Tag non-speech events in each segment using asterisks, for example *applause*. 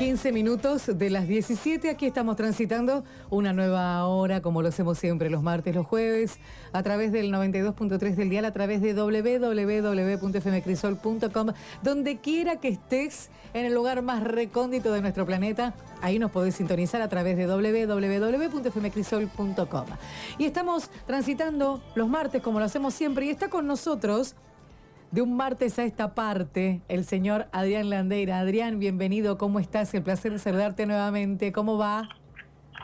15 minutos de las 17. Aquí estamos transitando una nueva hora, como lo hacemos siempre los martes, los jueves, a través del 92.3 del dial, a través de www.fmcrisol.com. Donde quiera que estés, en el lugar más recóndito de nuestro planeta, ahí nos podés sintonizar a través de www.fmcrisol.com. Y estamos transitando los martes, como lo hacemos siempre, y está con nosotros de un martes a esta parte, el señor Adrián Landeira. Adrián, bienvenido, ¿cómo estás? El placer de saludarte nuevamente, ¿cómo va?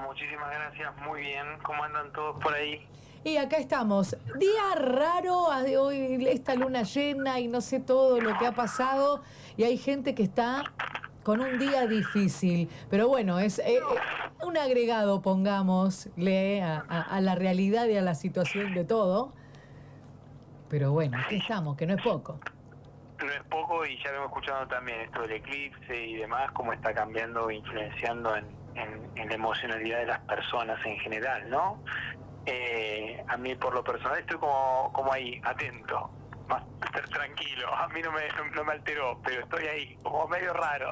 Muchísimas gracias, muy bien, ¿cómo andan todos por ahí? Y acá estamos, día raro, hoy esta luna llena y no sé todo lo que ha pasado, y hay gente que está con un día difícil, pero bueno, es eh, eh, un agregado, pongámosle, a, a la realidad y a la situación de todo. Pero bueno, aquí estamos, que no es poco. No es poco y ya hemos escuchado también esto del eclipse y demás, cómo está cambiando, influenciando en, la emocionalidad de las personas en general, ¿no? Eh, a mí por lo personal estoy como, como ahí, atento, más tranquilo, a mí no me, no me alteró, pero estoy ahí, como medio raro.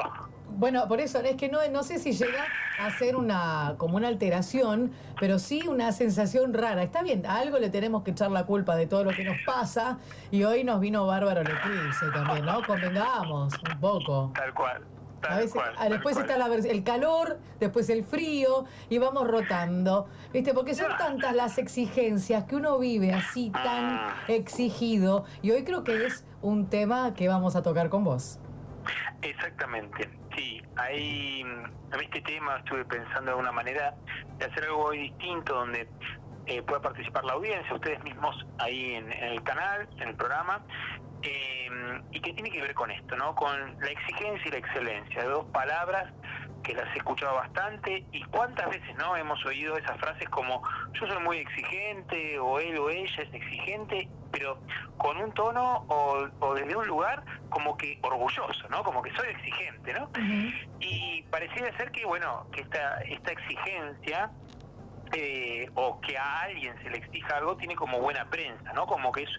Bueno, por eso, es que no, no sé si llega a ser una como una alteración, pero sí una sensación rara. Está bien, a algo le tenemos que echar la culpa de todo lo que nos pasa y hoy nos vino bárbaro el eclipse también, ¿no? Convengamos un poco. Tal cual. a veces, ah, después está el calor, después el frío y vamos rotando. ¿Viste? Porque son tantas las exigencias que uno vive así tan ah. exigido y hoy creo que es un tema que vamos a tocar con vos. Exactamente, sí. Ahí, a este tema estuve pensando de una manera de hacer algo distinto donde eh, pueda participar la audiencia, ustedes mismos ahí en, el canal, en el programa, eh, y que tiene que ver con esto, ¿no? Con la exigencia y la excelencia, dos palabras que las he escuchado bastante y cuántas veces no hemos oído esas frases como yo soy muy exigente o él o ella es exigente pero con un tono o, desde un lugar como que orgulloso, ¿no? Como que soy exigente, ¿no? Y pareciera ser que, bueno, que esta, esta exigencia eh, o que a alguien se le exija algo tiene como buena prensa, ¿no? Como que es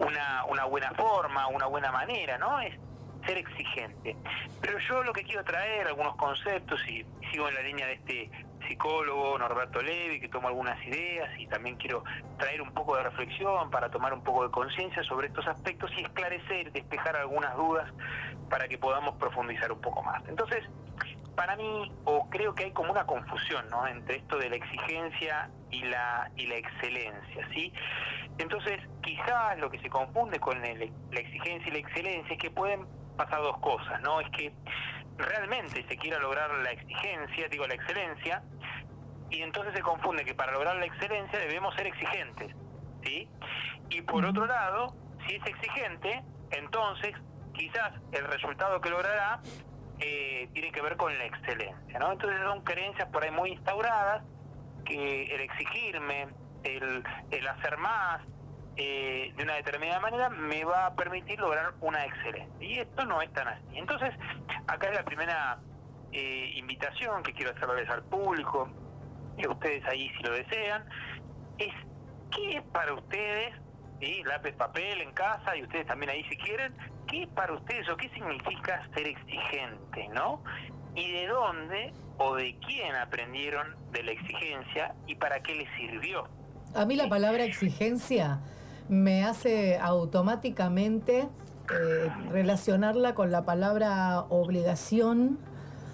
una, una buena forma, una buena manera, ¿no? Es ser exigente. Pero yo lo que quiero traer, algunos conceptos, y sigo en la línea de este psicólogo Norberto Levi, que toma algunas ideas, y también quiero traer un poco de reflexión para tomar un poco de conciencia sobre estos aspectos y esclarecer, despejar algunas dudas para que podamos profundizar un poco más. Entonces, para mí, o creo que hay como una confusión, ¿no? Entre esto de la exigencia y la, y la excelencia, ¿sí? Entonces, quizás lo que se confunde con la exigencia y la excelencia es que pueden pasar dos cosas, ¿no? Es que realmente se quiera lograr la exigencia, digo la excelencia, y entonces se confunde que para lograr la excelencia debemos ser exigentes, ¿sí? Y por otro lado, si es exigente, entonces quizás el resultado que logrará eh, tiene que ver con la excelencia, ¿no? Entonces son creencias por ahí muy instauradas que el exigirme, el, el hacer más, eh, de una determinada manera me va a permitir lograr una excelencia. Y esto no es tan así. Entonces, acá es la primera eh, invitación que quiero hacerles al público, y a ustedes ahí si lo desean, es qué es para ustedes, ¿sí? lápiz, papel en casa y ustedes también ahí si quieren, qué es para ustedes o qué significa ser exigente, ¿no? Y de dónde o de quién aprendieron de la exigencia y para qué les sirvió. A mí la palabra exigencia me hace automáticamente eh, relacionarla con la palabra obligación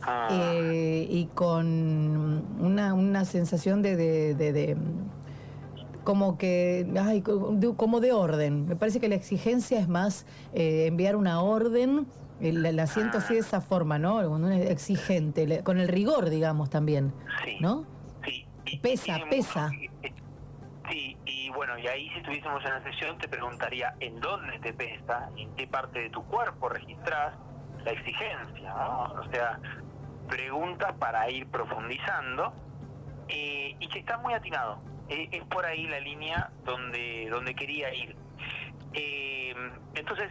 ah. eh, y con una, sensación de, de, como que ay, como de orden. Me parece que la exigencia es más eh, enviar una orden. La, siento así de esa forma, ¿no? exigente, con el rigor, digamos, también, ¿no? Sí. Pesa, pesa. Sí, bueno, y ahí si estuviésemos en la sesión te preguntaría en dónde te pesa, en qué parte de tu cuerpo registras la exigencia, O sea, preguntas para ir profundizando eh, y que está muy atinado. Eh, es por ahí la línea donde, donde quería ir. Eh, entonces,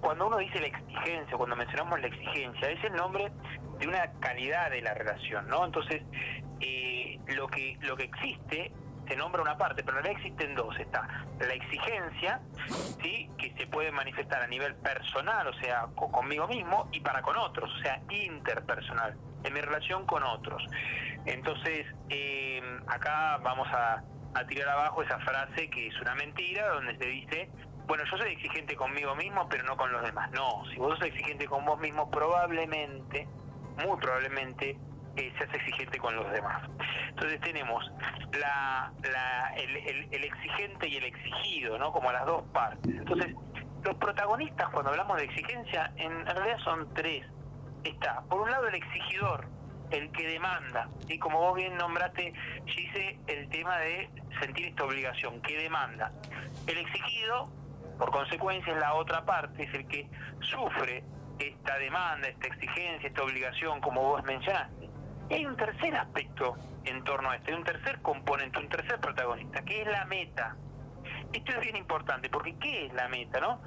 cuando uno dice la exigencia, cuando mencionamos la exigencia, es el nombre de una calidad de la relación, ¿no? Entonces, lo que lo que existe se nombra una parte, pero en realidad existen dos. Está la exigencia, ¿sí? que se puede manifestar a nivel personal, o sea, conmigo mismo, y para con otros, o sea, interpersonal. en mi relación con otros. Entonces, eh, acá vamos a, a tirar abajo esa frase que es una mentira, donde se dice, bueno, yo soy exigente conmigo mismo, pero no con los demás. No, si vos sos exigente con vos mismo, probablemente, muy probablemente, eh, seas exigente con los demás. Entonces tenemos la, la, el, exigente y el exigido, ¿no? Como las dos partes. Entonces, los protagonistas cuando hablamos de exigencia, en realidad son tres. Está, por un lado, el exigidor, el que demanda, y como vos bien nombraste, dice el tema de sentir esta obligación, que demanda. El exigido por consecuencia, la otra parte es el que sufre esta demanda, esta exigencia, esta obligación, como vos mencionaste. Y hay un tercer aspecto en torno a esto, hay un tercer componente, un tercer protagonista, que es la meta. Esto es bien importante, porque ¿qué es la meta, no?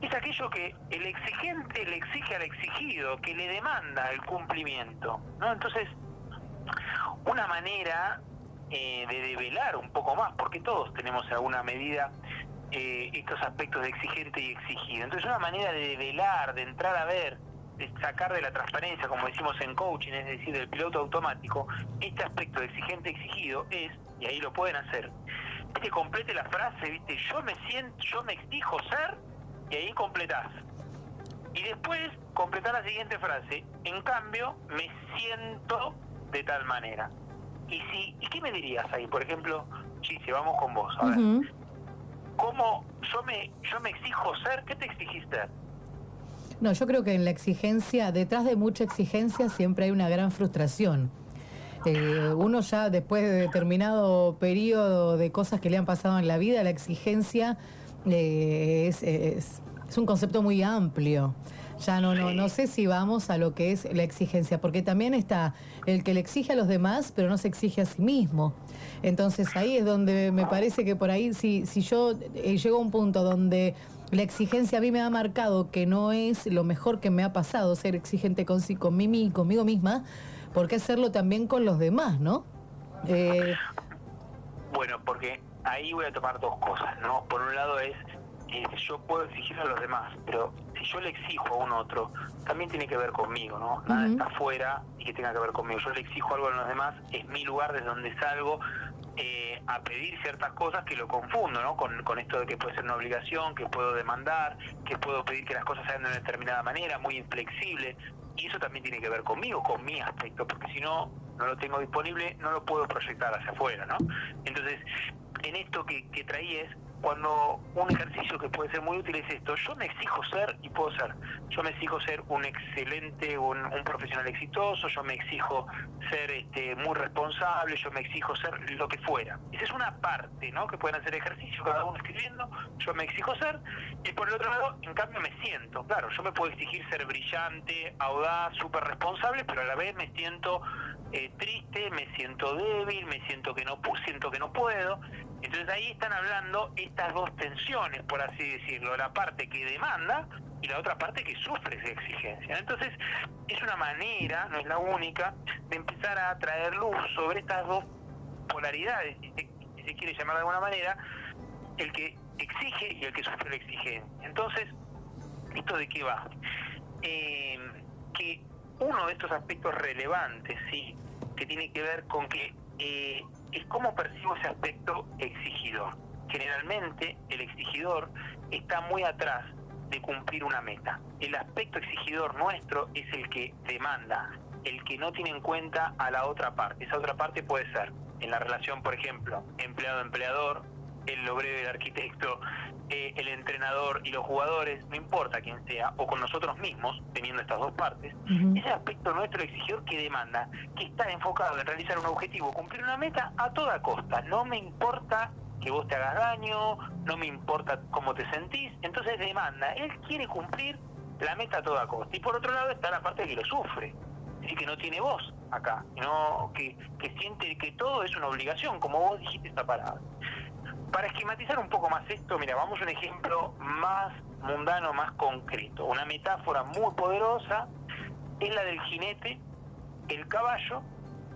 Es aquello que el exigente le exige al exigido, que le demanda el cumplimiento, ¿no? Entonces, una manera eh, de develar un poco más, porque todos tenemos alguna medida eh, estos aspectos de exigente y exigido. Entonces una manera de velar, de entrar a ver, sacar de la transparencia, como decimos en coaching, es decir, del piloto automático, este aspecto de exigente exigido es, y ahí lo pueden hacer, que complete la frase, viste, yo me siento, yo me exijo ser, y ahí completás. Y después completar la siguiente frase, en cambio, me siento de tal manera. Y si, ¿y qué me dirías ahí? Por ejemplo, si vamos con vos, a ver cómo yo me, yo me exijo ser, ¿qué te exigiste? No, yo creo que en la exigencia, detrás de mucha exigencia siempre hay una gran frustración. Eh, uno ya después de determinado periodo de cosas que le han pasado en la vida, la exigencia eh, es, es, es un concepto muy amplio. Ya no, no, no sé si vamos a lo que es la exigencia, porque también está el que le exige a los demás, pero no se exige a sí mismo. Entonces ahí es donde me parece que por ahí, si, si yo eh, llego a un punto donde la exigencia a mí me ha marcado que no es lo mejor que me ha pasado ser exigente con, con mí, conmigo misma, ¿por qué hacerlo también con los demás, no? Eh, bueno, porque ahí voy a tomar dos cosas, ¿no? Por un lado es yo puedo exigir a los demás, pero si yo le exijo a un otro, también tiene que ver conmigo, ¿no? Nada está afuera y que tenga que ver conmigo. Yo le exijo algo a los demás, es mi lugar desde donde salgo eh, a pedir ciertas cosas que lo confundo, ¿no? Con, con esto de que puede ser una obligación, que puedo demandar, que puedo pedir que las cosas sean de una determinada manera, muy inflexible. Y eso también tiene que ver conmigo, con mi aspecto, porque si no, no lo tengo disponible, no lo puedo proyectar hacia afuera, ¿no? Entonces, en esto que, que traí es cuando un ejercicio que puede ser muy útil es esto, yo me exijo ser y puedo ser, yo me exijo ser un excelente, un, profesional exitoso, yo me exijo ser este, muy responsable, yo me exijo ser lo que fuera. Esa es una parte, ¿no? Que pueden hacer ejercicio cada uno escribiendo, yo me exijo ser, y por el otro lado, en cambio me siento, claro, yo me puedo exigir ser brillante, audaz, súper responsable, pero a la vez me siento eh, triste, me siento débil, me siento que no siento que no puedo. Entonces ahí están hablando estas dos tensiones, por así decirlo, la parte que demanda y la otra parte que sufre esa exigencia. Entonces es una manera, no es la única, de empezar a traer luz sobre estas dos polaridades, si se, quiere llamar de alguna manera, el que exige y el que sufre la exigencia. Entonces, ¿esto de qué va? Eh, que uno de estos aspectos relevantes, sí, que tiene que ver con que eh, es cómo percibo ese aspecto exigidor. Generalmente el exigidor está muy atrás de cumplir una meta. El aspecto exigidor nuestro es el que demanda, el que no tiene en cuenta a la otra parte. Esa otra parte puede ser en la relación, por ejemplo, empleado-empleador, el obrero el arquitecto, eh, el entrenador y los jugadores, no importa quién sea, o con nosotros mismos, teniendo estas dos partes, ese aspecto nuestro exigidor que demanda, que está enfocado en realizar un objetivo, cumplir una meta a toda costa. No me importa que vos te hagas daño, no me importa cómo te sentís, entonces demanda, él quiere cumplir la meta a toda costa. Y por otro lado está la parte que lo sufre, y que no tiene voz acá, no que, que siente que todo es una obligación, como vos dijiste esta palabra. Para esquematizar un poco más esto, mira, vamos a un ejemplo más mundano, más concreto. Una metáfora muy poderosa es la del jinete, el caballo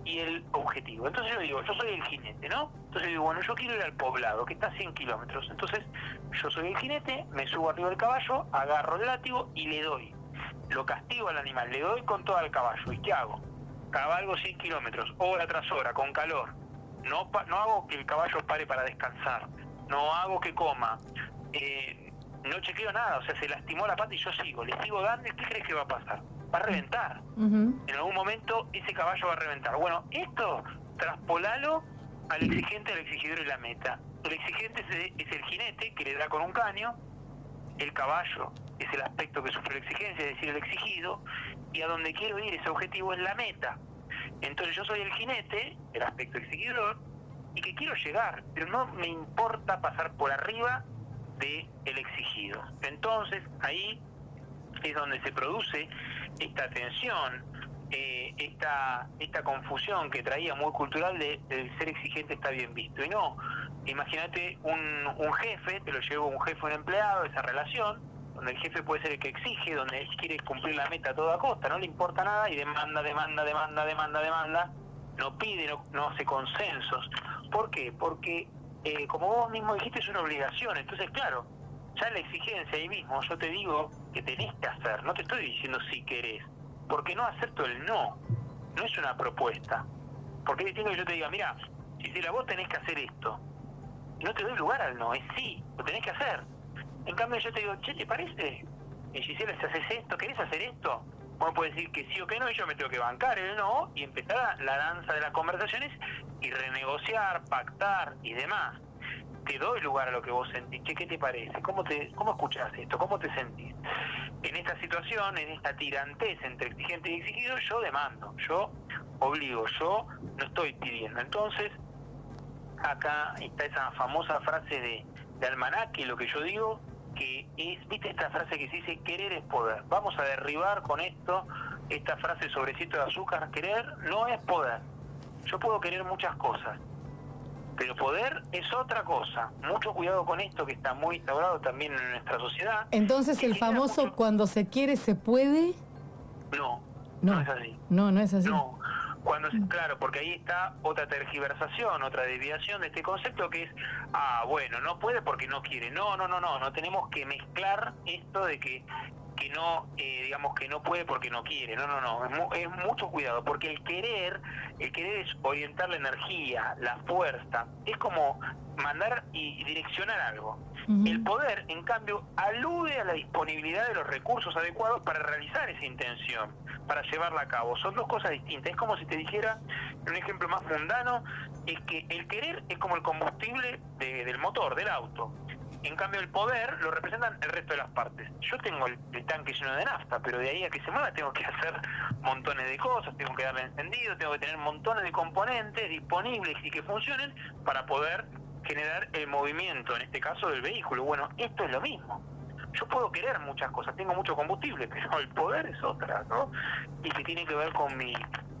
y el objetivo. Entonces yo digo, yo soy el jinete, ¿no? Entonces digo, bueno, yo quiero ir al poblado, que está a 100 kilómetros. Entonces yo soy el jinete, me subo arriba del caballo, agarro el látigo y le doy. Lo castigo al animal, le doy con todo al caballo. ¿Y qué hago? cabalgo 100 kilómetros, hora tras hora, con calor. No, no hago que el caballo pare para descansar, no hago que coma, eh, no chequeo nada, o sea, se lastimó la pata y yo sigo, le sigo dando, ¿qué crees que va a pasar? Va a reventar. En algún momento ese caballo va a reventar. Bueno, esto traspolalo al exigente, al exigidor y la meta. El exigente es el jinete que le da con un caño, el caballo es el aspecto que sufre la exigencia, es decir, el exigido, y a donde quiero ir, ese objetivo es la meta. Entonces yo soy el jinete, el aspecto exigidor, y que quiero llegar, pero no me importa pasar por arriba del el exigido. Entonces ahí es donde se produce esta tensión, eh, esta, esta confusión que traía muy cultural de, ser exigente está bien visto. Y no, imagínate un, un jefe, te lo llevo un jefe, un empleado, esa relación, donde el jefe puede ser el que exige, donde él quiere cumplir la meta a toda costa, no le importa nada y demanda, demanda, demanda, demanda, demanda, no pide, no, no hace consensos. ¿Por qué? Porque, eh, como vos mismo dijiste, es una obligación. Entonces, claro, ya la exigencia ahí mismo, yo te digo que tenés que hacer, no te estoy diciendo si querés, porque no acepto el no, no es una propuesta. Porque es que yo te diga, mira, si la vos tenés que hacer esto, no te doy lugar al no, es sí, lo tenés que hacer. En cambio yo te digo, che, ¿te parece? Y Gisela, si haces esto, ¿querés hacer esto? Vos puedes decir que sí o que no, y yo me tengo que bancar el no, y empezar la danza de las conversaciones y renegociar, pactar y demás. Te doy lugar a lo que vos sentís. Che, ¿qué te parece? ¿Cómo, te, ¿Cómo escuchás esto? ¿Cómo te sentís? En esta situación, en esta tirantez entre exigente y exigido, yo demando, yo obligo, yo no estoy pidiendo. Entonces, acá está esa famosa frase de, de Almanaque, lo que yo digo, que es, viste esta frase que se dice, querer es poder. Vamos a derribar con esto esta frase sobrecito de azúcar, querer no es poder. Yo puedo querer muchas cosas, pero poder es otra cosa. Mucho cuidado con esto que está muy instaurado también en nuestra sociedad. Entonces el famoso cuando se quiere se puede. No, no, no, es así. No, no es así. No, cuando, claro, porque ahí está otra tergiversación, otra desviación de este concepto que es, ah, bueno, no puede porque no quiere. No, no, no, no, no tenemos que mezclar esto de que que no, eh, digamos que no puede porque no quiere. No, no, no, es, es, mucho cuidado, porque el querer, el querer es orientar la energía, la fuerza, es como mandar y direccionar algo. El poder, en cambio, alude a la disponibilidad de los recursos adecuados para realizar esa intención, para llevarla a cabo. Son dos cosas distintas. Es como si te dijera, un ejemplo más mundano, es que el querer es como el combustible del motor, del auto. En cambio, el poder lo representan el resto de las partes. Yo tengo el, tanque lleno de nafta, pero de ahí a que se mueva tengo que *laughs* hacer montones de cosas, tengo que darle encendido, tengo que tener montones de componentes disponibles y que funcionen para poder generar el movimiento, en este caso del vehículo. Bueno, esto es lo mismo. Yo puedo querer muchas cosas, tengo mucho combustible, *laughs* pero el poder es otra, ¿no? Y que tiene que ver con mi,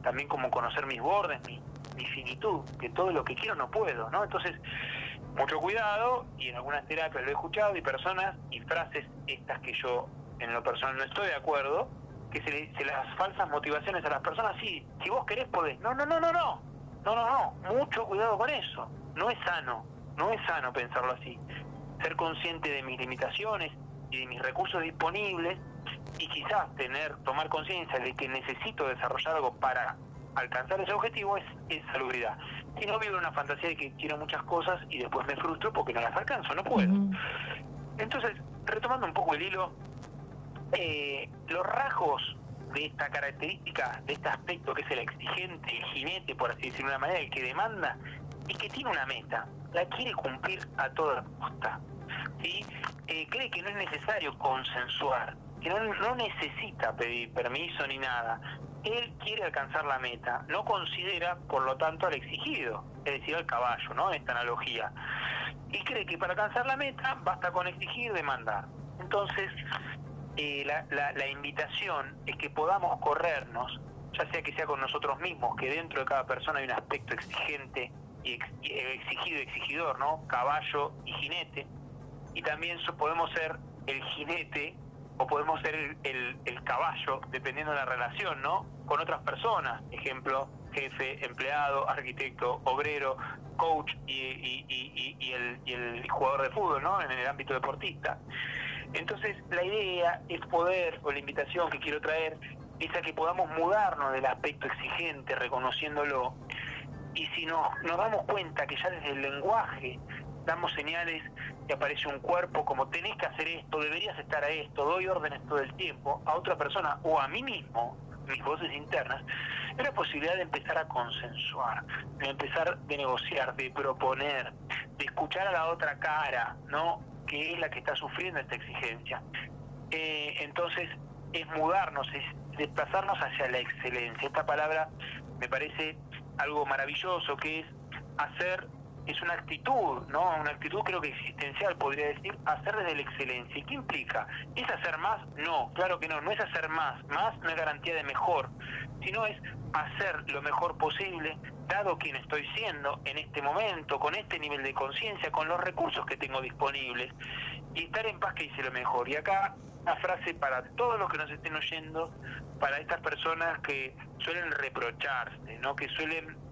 también como conocer mis bordes, mi, mi finitud, que todo lo que quiero no puedo, ¿no? Entonces, mucho cuidado, y en algunas terapias lo he escuchado, y personas y frases estas que yo en lo personal no estoy de acuerdo, que se, le, se las falsas motivaciones a las personas, sí, si vos querés podés. No, no, no, no, no, no, no, no, mucho cuidado con eso, no es sano. No es sano pensarlo así. Ser consciente de mis limitaciones y de mis recursos disponibles y quizás tener, tomar conciencia de que necesito desarrollar algo para alcanzar ese objetivo es, es salubridad. Si no vivo una fantasía de que quiero muchas cosas y después me frustro porque no las alcanzo, no puedo. Entonces, retomando un poco el hilo, eh, los rasgos de esta característica, de este aspecto que es el exigente, el jinete, por así decirlo de una manera, el que demanda, y que tiene una meta, la quiere cumplir a toda costa. ¿sí? Eh, cree que no es necesario consensuar, que no, necesita pedir permiso ni nada. Él quiere alcanzar la meta, no considera, por lo tanto, al exigido, es decir, al caballo, ¿no? Esta analogía. Y cree que para alcanzar la meta basta con exigir y demandar. Entonces, eh, la, la, la invitación es que podamos corrernos, ya sea que sea con nosotros mismos, que dentro de cada persona hay un aspecto exigente y, exigido exigidor, ¿no? Caballo y jinete. Y también podemos ser el jinete o podemos ser el, caballo, dependiendo de la relación, ¿no? Con otras personas, ejemplo, jefe, empleado, arquitecto, obrero, coach y, y, y, el, y, el, jugador de fútbol, ¿no? En el ámbito deportista. Entonces, la idea es poder, o la invitación que quiero traer, es a que podamos mudarnos del aspecto exigente, reconociéndolo. Y si nos, nos damos cuenta que ya desde el lenguaje damos señales que aparece un cuerpo como tenés que hacer esto, deberías estar a esto, doy órdenes todo el tiempo a otra persona o a mí mismo, mis voces internas, es la posibilidad de empezar a consensuar, de empezar de negociar, de proponer, de escuchar a la otra cara, ¿no? Que es la que está sufriendo esta exigencia. Eh, entonces, es mudarnos, es desplazarnos hacia la excelencia. Esta palabra me parece algo maravilloso, que es hacer es una actitud, ¿no? Una actitud creo que existencial, podría decir, hacer desde la excelencia. ¿Y qué implica? ¿Es hacer más? No, claro que no, no es hacer más. Más no es garantía de mejor, sino es hacer lo mejor posible, dado quien estoy siendo en este momento, con este nivel de conciencia, con los recursos que tengo disponibles, y estar en paz que hice lo mejor. Y acá una frase para todos los que nos estén oyendo, para estas personas que suelen reprocharse, ¿no? Que suelen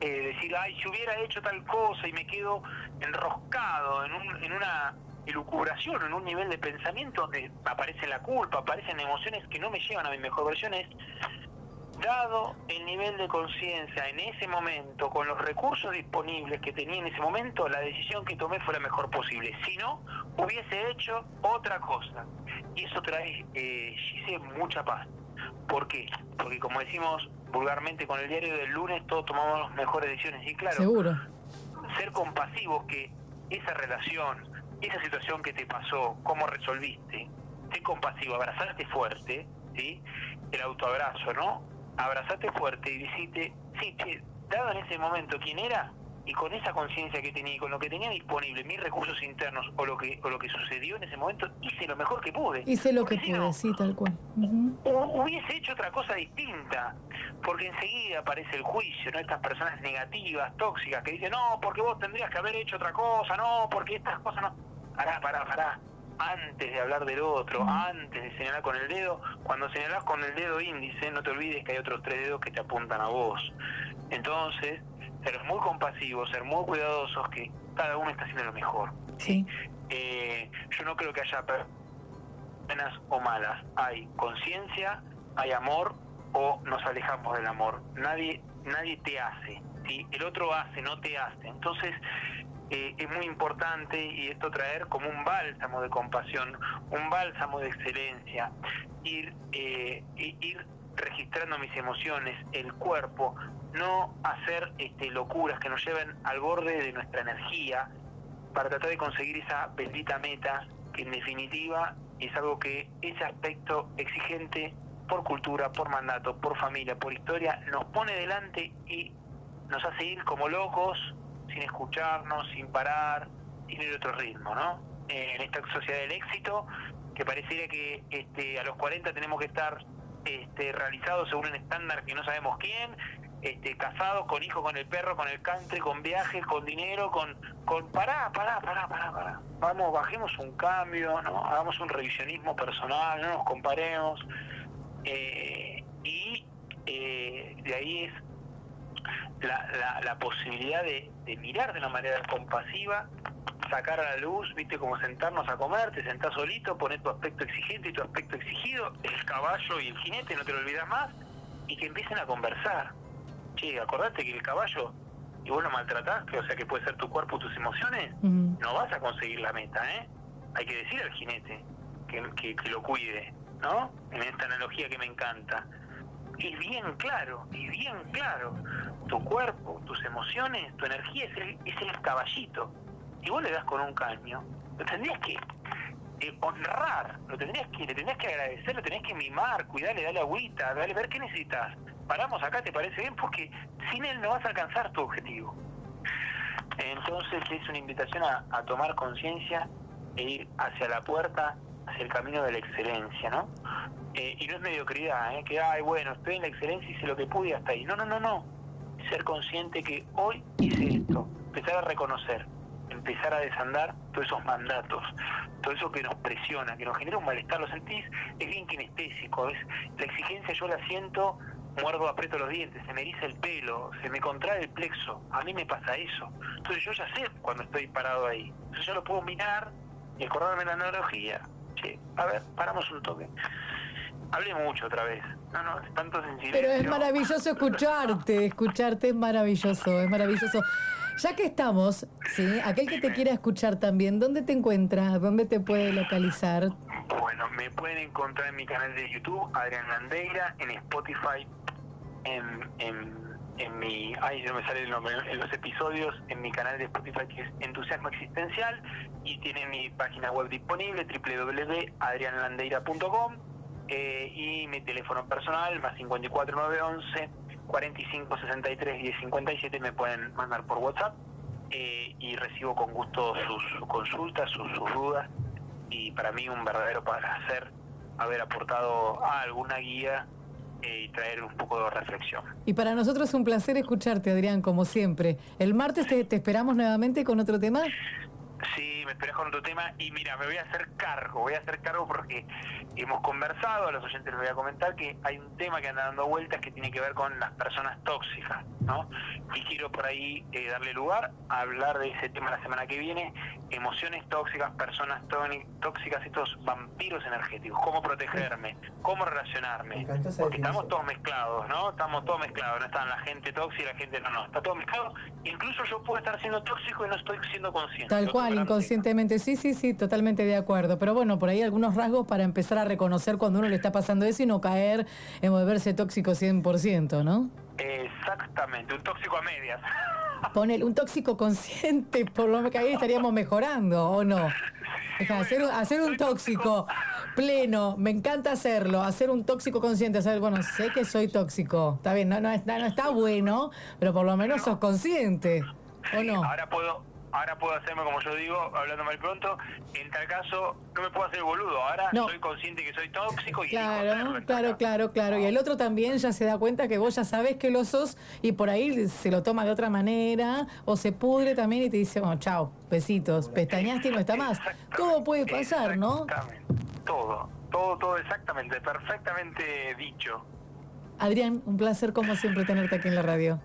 eh, decir, ay, si hubiera hecho tal cosa y me quedo enroscado en, un, en una elucubración, en un nivel de pensamiento donde aparece la culpa, aparecen emociones que no me llevan a mi mejor versión, es dado el nivel de conciencia en ese momento, con los recursos disponibles que tenía en ese momento, la decisión que tomé fue la mejor posible. Si no, hubiese hecho otra cosa. Y eso trae, eh, mucha paz. ¿Por qué? Porque como decimos vulgarmente con el diario del lunes, todos tomamos las mejores decisiones. Y claro, Seguro. ser compasivos que esa relación, esa situación que te pasó, cómo resolviste, sé compasivo, abrazarte fuerte, ¿sí? El autoabrazo, ¿no? Abrazate fuerte y decirte, sí, dado en ese momento quién era, y con esa conciencia que tenía y con lo que tenía disponible, mis recursos internos o lo que o lo que sucedió en ese momento, hice lo mejor que pude. Hice lo que pude, sí, tal cual. Hubiese hecho otra cosa distinta, porque enseguida aparece el juicio, ¿no? Estas personas negativas, tóxicas, que dicen, no, porque vos tendrías que haber hecho otra cosa, no, porque estas cosas no. Pará, pará, pará. Antes de hablar del otro, antes de señalar con el dedo, cuando señalás con el dedo índice, no te olvides que hay otros tres dedos que te apuntan a vos. Entonces, ser muy compasivos, ser muy cuidadosos, que cada uno está haciendo lo mejor. Sí. Eh, yo no creo que haya buenas o malas. Hay conciencia, hay amor o nos alejamos del amor. Nadie, nadie te hace. ¿sí? El otro hace, no te hace. Entonces, eh, es muy importante y esto traer como un bálsamo de compasión, un bálsamo de excelencia, ir, eh, ir registrando mis emociones, el cuerpo, no hacer este, locuras que nos lleven al borde de nuestra energía para tratar de conseguir esa bendita meta que en definitiva es algo que ese aspecto exigente por cultura, por mandato, por familia, por historia, nos pone delante y nos hace ir como locos, sin escucharnos, sin parar, sin ir otro ritmo, ¿no? Eh, en esta sociedad del éxito, que pareciera que este, a los 40 tenemos que estar este, realizados según un estándar que no sabemos quién, este, casados, con hijos, con el perro, con el country, con viajes, con dinero, con, con pará, pará, pará, pará, pará. Vamos, bajemos un cambio, ¿no? hagamos un revisionismo personal, no nos comparemos. Eh, y eh, de ahí es la, la, posibilidad de, de, mirar de una manera compasiva, sacar a la luz, viste, como sentarnos a comer, te sentás solito, poner tu aspecto exigente y tu aspecto exigido, el caballo y el jinete, no te lo olvidas más, y que empiecen a conversar che, acordate que el caballo, y vos lo maltratás, que, o sea que puede ser tu cuerpo, tus emociones, no vas a conseguir la meta, ¿eh? Hay que decir al jinete que, que, lo cuide, ¿no? En esta analogía que me encanta. Y bien claro, y bien claro, tu cuerpo, tus emociones, tu energía es el, es el caballito. Y vos le das con un caño, lo tendrías que eh, honrar, lo tendrías que, le tendrías que agradecer, lo tendrías que mimar, cuidarle, darle agüita, darle ver qué necesitas paramos acá, ¿te parece bien? Porque sin él no vas a alcanzar tu objetivo. Entonces es una invitación a, tomar conciencia e ir hacia la puerta, hacia el camino de la excelencia, ¿no? Eh, y no es mediocridad, ¿eh? que, ay, bueno, estoy en la excelencia hice lo que pude hasta ahí. No, no, no, no. Ser consciente que hoy hice esto, empezar a reconocer, empezar a desandar todos esos mandatos, todo eso que nos presiona, que nos genera un malestar, lo sentís, es bien kinestésico, es la exigencia yo la siento muerdo, aprieto los dientes, se me eriza el pelo, se me contrae el plexo. A mí me pasa eso. Entonces yo ya sé cuando estoy parado ahí. Entonces yo lo puedo mirar y acordarme la analogía. Che, a ver, paramos un toque. Hablé mucho otra vez. No, no, tanto en Pero es maravilloso escucharte, escucharte es maravilloso, es maravilloso. Ya que estamos, ¿sí? Aquel que te quiera escuchar también, ¿dónde te encuentras? ¿Dónde te puede localizar? Bueno, me pueden encontrar en mi canal de YouTube, Adrián Landeira, en Spotify, en, en, mi... Ay, no me sale el nombre, en los episodios, en mi canal de Spotify que es Entusiasmo Existencial y tiene mi página web disponible, www.adrianlandeira.com eh, y mi teléfono personal, más 54911 45 63 10 57 me pueden mandar por WhatsApp eh, y recibo con gusto sus, consultas, sus, dudas y para mí un verdadero placer haber aportado a alguna guía eh, y traer un poco de reflexión. Y para nosotros es un placer escucharte, Adrián, como siempre. El martes te, te esperamos nuevamente con otro tema. Sí, me esperas con otro tema. Y mira, me voy a hacer cargo, voy a hacer cargo porque hemos conversado, a los oyentes les voy a comentar que hay un tema que anda dando vueltas que tiene que ver con las personas tóxicas, ¿no? Y quiero por ahí eh, darle lugar a hablar de ese tema la semana que viene, emociones tóxicas, personas tóxicas, estos vampiros energéticos, cómo protegerme, cómo relacionarme, porque estamos todos mezclados, ¿no? Estamos todos mezclados, no están la gente tóxica y la gente no, no, está todo mezclado, incluso yo puedo estar siendo tóxico y no estoy siendo consciente. Tal cual, inconscientemente, sí, sí, sí, totalmente de acuerdo, pero bueno, por ahí algunos rasgos para empezar a reconocer cuando uno le está pasando eso y no caer en volverse tóxico 100%, ¿no? Exactamente, un tóxico a medias. *laughs* Ponele, un tóxico consciente, por lo que ahí estaríamos mejorando, ¿o no? hacer, hacer un tóxico pleno, me encanta hacerlo, hacer un tóxico consciente, hacer, bueno, sé que soy tóxico, está bien, no, no, está, no está bueno, pero por lo menos sos consciente, ¿o no? Ahora puedo, ahora puedo hacerme como yo digo, hablando mal pronto, en tal caso no me puedo hacer boludo, ahora soy consciente que soy tóxico y Claro, claro, claro, claro, y el otro también ya se da cuenta que vos ya sabes que lo sos y por ahí se lo toma de otra manera o se pudre también y te dice, bueno, chao, besitos, pestañaste y no está más. Todo puede pasar, ¿no? Todo, todo, todo exactamente, perfectamente dicho. Adrián, un placer como siempre tenerte aquí en la radio.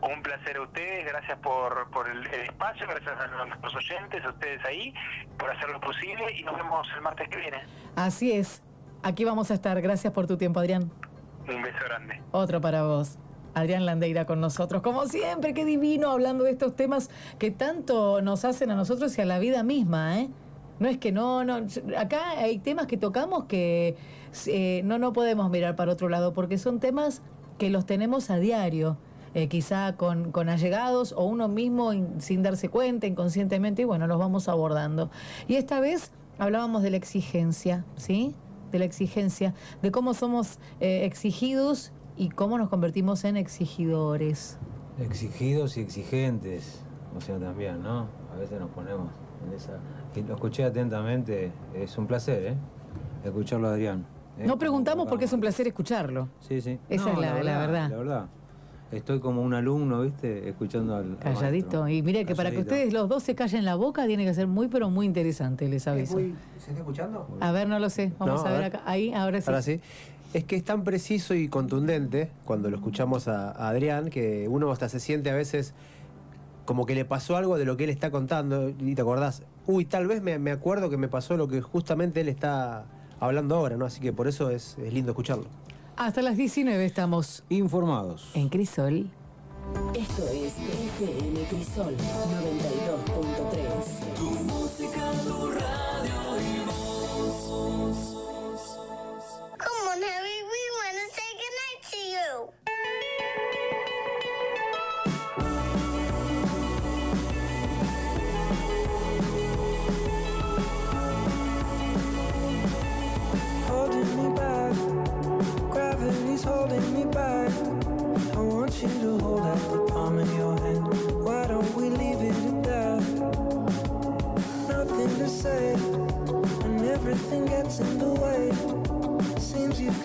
Un placer a ustedes, gracias por, por el, espacio, gracias a nuestros oyentes, a ustedes ahí, por hacer lo posible y nos vemos el martes que viene. Así es, aquí vamos a estar. Gracias por tu tiempo, Adrián. Un beso grande. Otro para vos. Adrián Landeira con nosotros, como siempre, qué divino hablando de estos temas que tanto nos hacen a nosotros y a la vida misma, ¿eh? No es que no, no, acá hay temas que tocamos que eh, no, no podemos mirar para otro lado porque son temas que los tenemos a diario eh, quizá con, con, allegados o uno mismo sin darse cuenta, inconscientemente, y bueno, los vamos abordando. Y esta vez hablábamos de la exigencia, ¿sí? De la exigencia, de cómo somos eh, exigidos y cómo nos convertimos en exigidores. Exigidos y exigentes, o sea, también, ¿no? A veces nos ponemos en esa... Y lo escuché atentamente, es un placer, ¿eh? Escucharlo, Adrián. ¿eh? No preguntamos porque es un placer escucharlo. Sí, sí. Esa es la, la, verdad. La verdad. Estoy como un alumno, ¿viste? Escuchando al. Calladito. y mire que para que ustedes los dos se callen la boca tiene que ser muy, pero muy interesante, les aviso. ¿Se está escuchando? A ver, no lo sé. Vamos a, ver, acá. Ahí, ahora sí. Ahora sí. Es que es tan preciso y contundente cuando lo escuchamos a, Adrián que uno hasta se siente a veces como que le pasó algo de lo que él está contando y te acordás, uy, tal vez me, me acuerdo que me pasó lo que justamente él está hablando ahora, ¿no? Así que por eso es, es lindo escucharlo. Hasta las 19 estamos informados. En Crisol. Esto es FM Crisol 92.3. Tu música